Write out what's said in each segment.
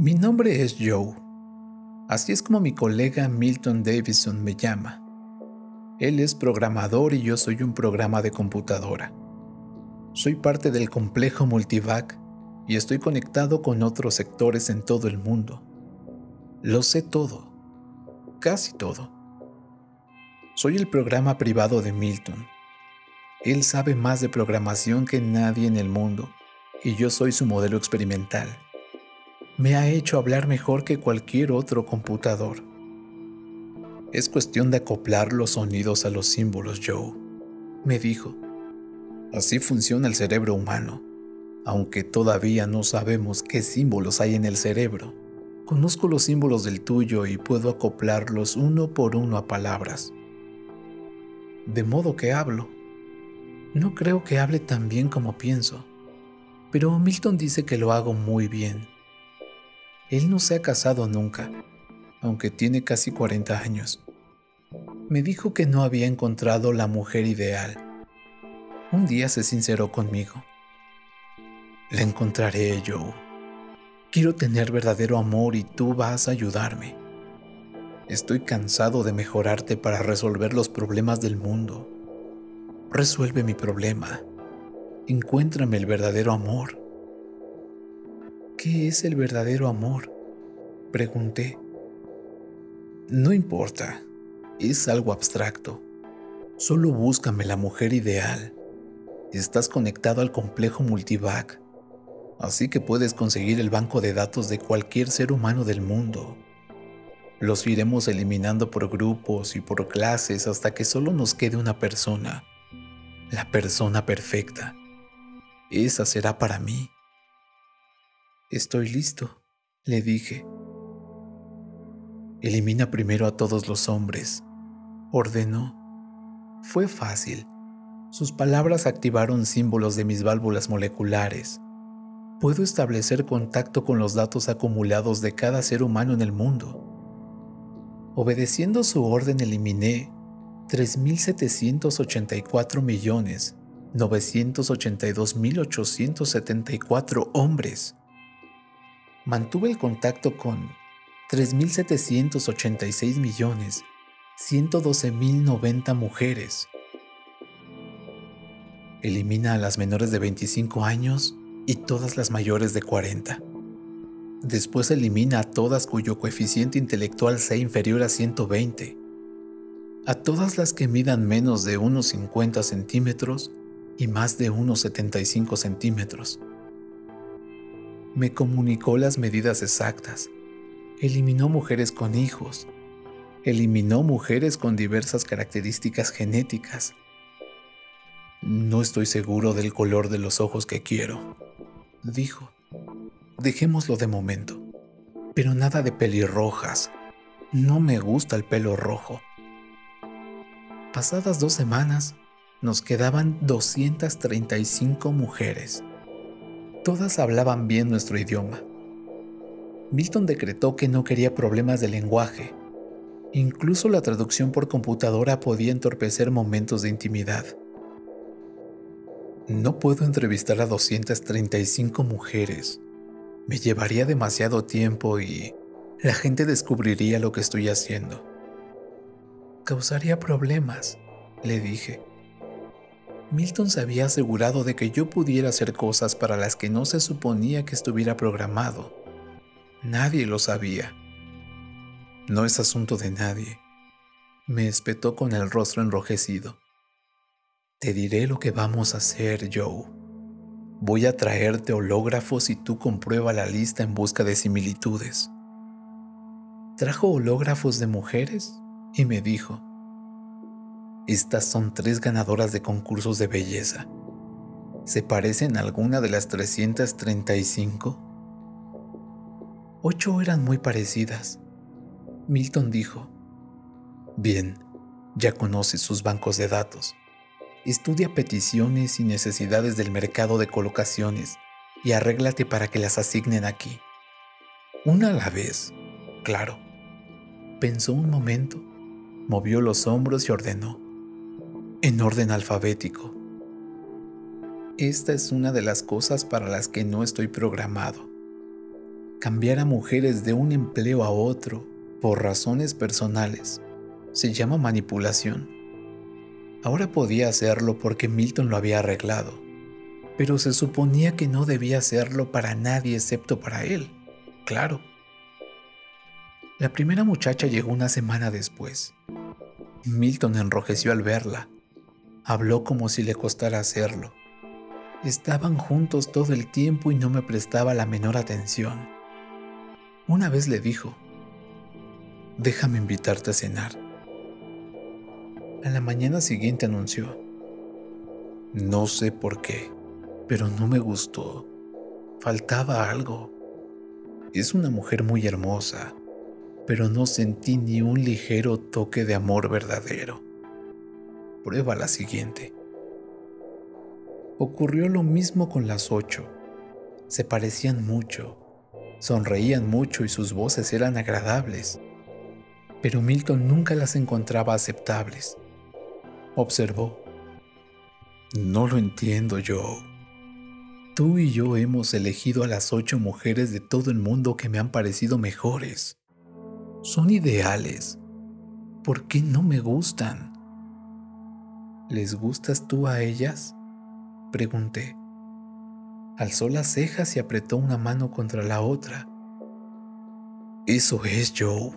Mi nombre es Joe. Así es como mi colega Milton Davison me llama. Él es programador y yo soy un programa de computadora. Soy parte del complejo Multivac y estoy conectado con otros sectores en todo el mundo. Lo sé todo, casi todo. Soy el programa privado de Milton. Él sabe más de programación que nadie en el mundo y yo soy su modelo experimental. Me ha hecho hablar mejor que cualquier otro computador. Es cuestión de acoplar los sonidos a los símbolos, Joe, me dijo. Así funciona el cerebro humano, aunque todavía no sabemos qué símbolos hay en el cerebro. Conozco los símbolos del tuyo y puedo acoplarlos uno por uno a palabras. De modo que hablo. No creo que hable tan bien como pienso, pero Milton dice que lo hago muy bien. Él no se ha casado nunca, aunque tiene casi 40 años. Me dijo que no había encontrado la mujer ideal. Un día se sinceró conmigo. La encontraré, Joe. Quiero tener verdadero amor y tú vas a ayudarme. Estoy cansado de mejorarte para resolver los problemas del mundo. Resuelve mi problema. Encuéntrame el verdadero amor. ¿Qué es el verdadero amor? Pregunté. No importa, es algo abstracto. Solo búscame la mujer ideal. Estás conectado al complejo multivac así que puedes conseguir el banco de datos de cualquier ser humano del mundo. Los iremos eliminando por grupos y por clases hasta que solo nos quede una persona, la persona perfecta. Esa será para mí. Estoy listo, le dije. Elimina primero a todos los hombres, ordenó. Fue fácil. Sus palabras activaron símbolos de mis válvulas moleculares puedo establecer contacto con los datos acumulados de cada ser humano en el mundo. Obedeciendo su orden eliminé 3.784.982.874 hombres. Mantuve el contacto con 3.786.112.090 mujeres. Elimina a las menores de 25 años y todas las mayores de 40. Después elimina a todas cuyo coeficiente intelectual sea inferior a 120. A todas las que midan menos de unos 50 centímetros y más de unos 75 centímetros. Me comunicó las medidas exactas. Eliminó mujeres con hijos. Eliminó mujeres con diversas características genéticas. No estoy seguro del color de los ojos que quiero dijo. Dejémoslo de momento. Pero nada de pelirrojas. No me gusta el pelo rojo. Pasadas dos semanas, nos quedaban 235 mujeres. Todas hablaban bien nuestro idioma. Milton decretó que no quería problemas de lenguaje. Incluso la traducción por computadora podía entorpecer momentos de intimidad. No puedo entrevistar a 235 mujeres. Me llevaría demasiado tiempo y la gente descubriría lo que estoy haciendo. Causaría problemas, le dije. Milton se había asegurado de que yo pudiera hacer cosas para las que no se suponía que estuviera programado. Nadie lo sabía. No es asunto de nadie. Me espetó con el rostro enrojecido. Te diré lo que vamos a hacer, Joe. Voy a traerte hológrafos y tú comprueba la lista en busca de similitudes. Trajo hológrafos de mujeres y me dijo, estas son tres ganadoras de concursos de belleza. ¿Se parecen a alguna de las 335? Ocho eran muy parecidas. Milton dijo, bien, ya conoces sus bancos de datos estudia peticiones y necesidades del mercado de colocaciones y arréglate para que las asignen aquí. Una a la vez, claro. Pensó un momento, movió los hombros y ordenó, en orden alfabético. Esta es una de las cosas para las que no estoy programado. Cambiar a mujeres de un empleo a otro por razones personales se llama manipulación. Ahora podía hacerlo porque Milton lo había arreglado, pero se suponía que no debía hacerlo para nadie excepto para él, claro. La primera muchacha llegó una semana después. Milton enrojeció al verla. Habló como si le costara hacerlo. Estaban juntos todo el tiempo y no me prestaba la menor atención. Una vez le dijo, déjame invitarte a cenar. A la mañana siguiente anunció, no sé por qué, pero no me gustó. Faltaba algo. Es una mujer muy hermosa, pero no sentí ni un ligero toque de amor verdadero. Prueba la siguiente. Ocurrió lo mismo con las ocho. Se parecían mucho, sonreían mucho y sus voces eran agradables. Pero Milton nunca las encontraba aceptables. Observó. No lo entiendo yo. Tú y yo hemos elegido a las ocho mujeres de todo el mundo que me han parecido mejores. Son ideales. ¿Por qué no me gustan? ¿Les gustas tú a ellas? Pregunté. Alzó las cejas y apretó una mano contra la otra. Eso es Joe.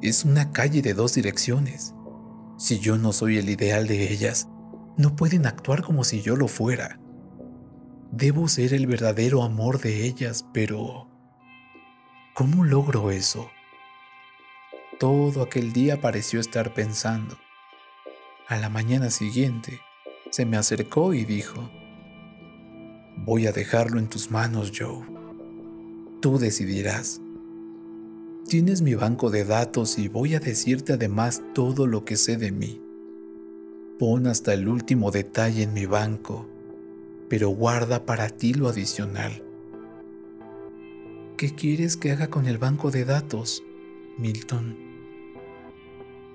Es una calle de dos direcciones. Si yo no soy el ideal de ellas, no pueden actuar como si yo lo fuera. Debo ser el verdadero amor de ellas, pero... ¿Cómo logro eso? Todo aquel día pareció estar pensando. A la mañana siguiente, se me acercó y dijo, Voy a dejarlo en tus manos, Joe. Tú decidirás. Tienes mi banco de datos y voy a decirte además todo lo que sé de mí. Pon hasta el último detalle en mi banco, pero guarda para ti lo adicional. ¿Qué quieres que haga con el banco de datos, Milton?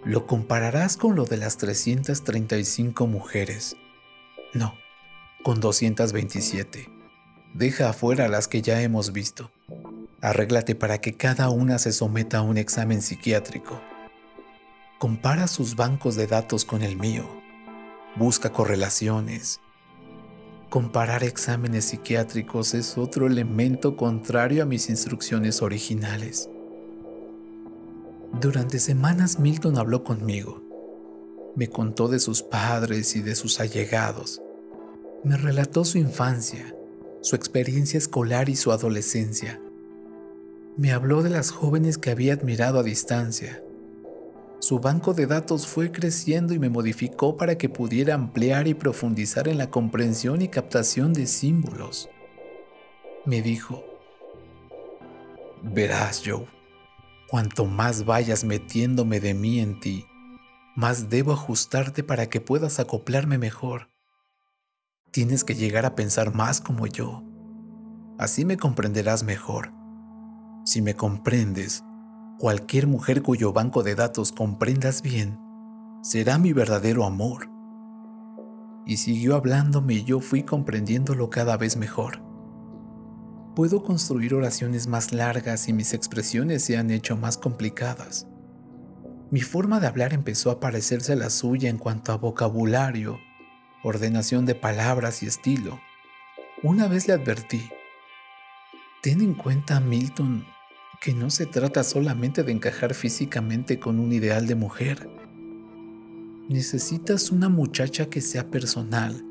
Lo compararás con lo de las 335 mujeres. No, con 227. Deja afuera las que ya hemos visto. Arréglate para que cada una se someta a un examen psiquiátrico. Compara sus bancos de datos con el mío. Busca correlaciones. Comparar exámenes psiquiátricos es otro elemento contrario a mis instrucciones originales. Durante semanas Milton habló conmigo. Me contó de sus padres y de sus allegados me relató su infancia, su experiencia escolar y su adolescencia. Me habló de las jóvenes que había admirado a distancia. Su banco de datos fue creciendo y me modificó para que pudiera ampliar y profundizar en la comprensión y captación de símbolos. Me dijo, verás Joe, cuanto más vayas metiéndome de mí en ti, más debo ajustarte para que puedas acoplarme mejor. Tienes que llegar a pensar más como yo. Así me comprenderás mejor. Si me comprendes, cualquier mujer cuyo banco de datos comprendas bien, será mi verdadero amor. Y siguió hablándome y yo fui comprendiéndolo cada vez mejor. Puedo construir oraciones más largas y mis expresiones se han hecho más complicadas. Mi forma de hablar empezó a parecerse a la suya en cuanto a vocabulario ordenación de palabras y estilo. Una vez le advertí, ten en cuenta, Milton, que no se trata solamente de encajar físicamente con un ideal de mujer. Necesitas una muchacha que sea personal,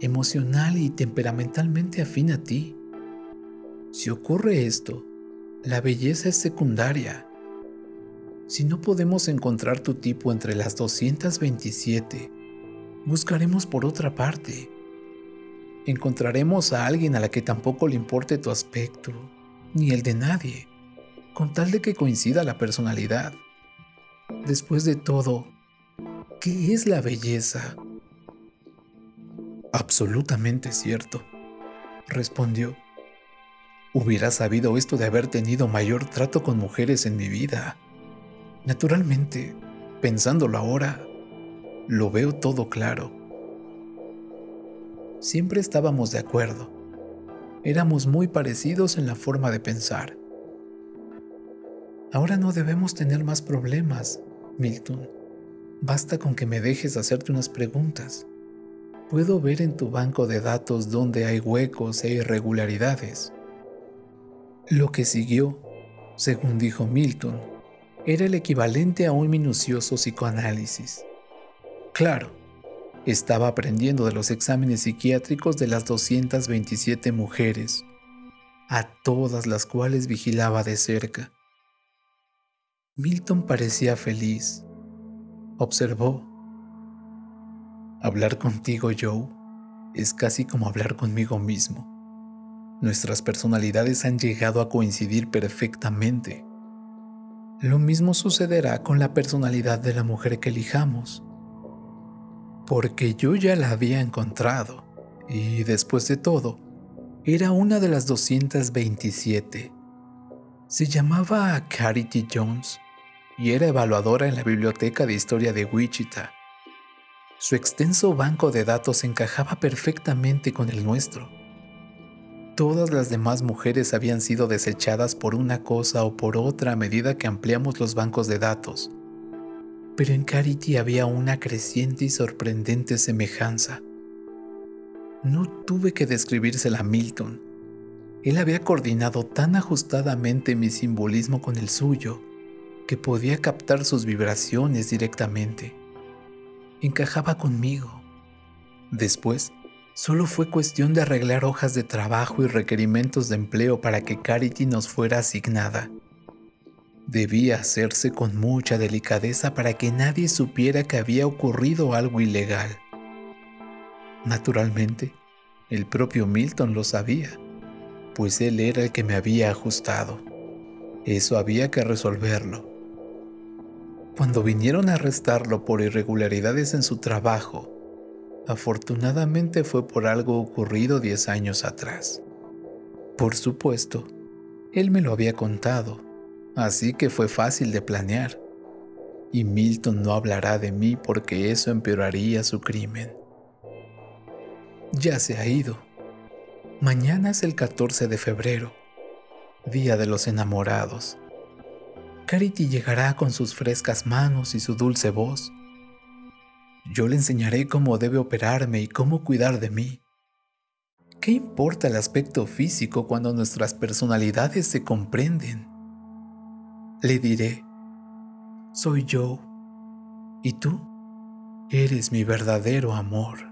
emocional y temperamentalmente afín a ti. Si ocurre esto, la belleza es secundaria. Si no podemos encontrar tu tipo entre las 227, buscaremos por otra parte. Encontraremos a alguien a la que tampoco le importe tu aspecto, ni el de nadie, con tal de que coincida la personalidad. Después de todo, ¿qué es la belleza? Absolutamente cierto, respondió. Hubiera sabido esto de haber tenido mayor trato con mujeres en mi vida. Naturalmente, pensándolo ahora, lo veo todo claro. Siempre estábamos de acuerdo. Éramos muy parecidos en la forma de pensar. Ahora no debemos tener más problemas, Milton. Basta con que me dejes hacerte unas preguntas. Puedo ver en tu banco de datos dónde hay huecos e irregularidades. Lo que siguió, según dijo Milton, era el equivalente a un minucioso psicoanálisis. Claro, estaba aprendiendo de los exámenes psiquiátricos de las 227 mujeres, a todas las cuales vigilaba de cerca. Milton parecía feliz. Observó. Hablar contigo, Joe, es casi como hablar conmigo mismo. Nuestras personalidades han llegado a coincidir perfectamente. Lo mismo sucederá con la personalidad de la mujer que elijamos porque yo ya la había encontrado y después de todo, era una de las 227. Se llamaba Carity Jones y era evaluadora en la Biblioteca de Historia de Wichita. Su extenso banco de datos encajaba perfectamente con el nuestro. Todas las demás mujeres habían sido desechadas por una cosa o por otra a medida que ampliamos los bancos de datos pero en Carity había una creciente y sorprendente semejanza. No tuve que describírsela a Milton. Él había coordinado tan ajustadamente mi simbolismo con el suyo que podía captar sus vibraciones directamente. Encajaba conmigo. Después, solo fue cuestión de arreglar hojas de trabajo y requerimientos de empleo para que Carity nos fuera asignada. Debía hacerse con mucha delicadeza para que nadie supiera que había ocurrido algo ilegal. Naturalmente, el propio Milton lo sabía, pues él era el que me había ajustado. Eso había que resolverlo. Cuando vinieron a arrestarlo por irregularidades en su trabajo, afortunadamente fue por algo ocurrido diez años atrás. Por supuesto, él me lo había contado así que fue fácil de planear. Y Milton no hablará de mí porque eso empeoraría su crimen. Ya se ha ido. Mañana es el 14 de febrero, Día de los Enamorados. Carity llegará con sus frescas manos y su dulce voz. Yo le enseñaré cómo debe operarme y cómo cuidar de mí. ¿Qué importa el aspecto físico cuando nuestras personalidades se comprenden? le diré, soy yo, y tú eres mi verdadero amor.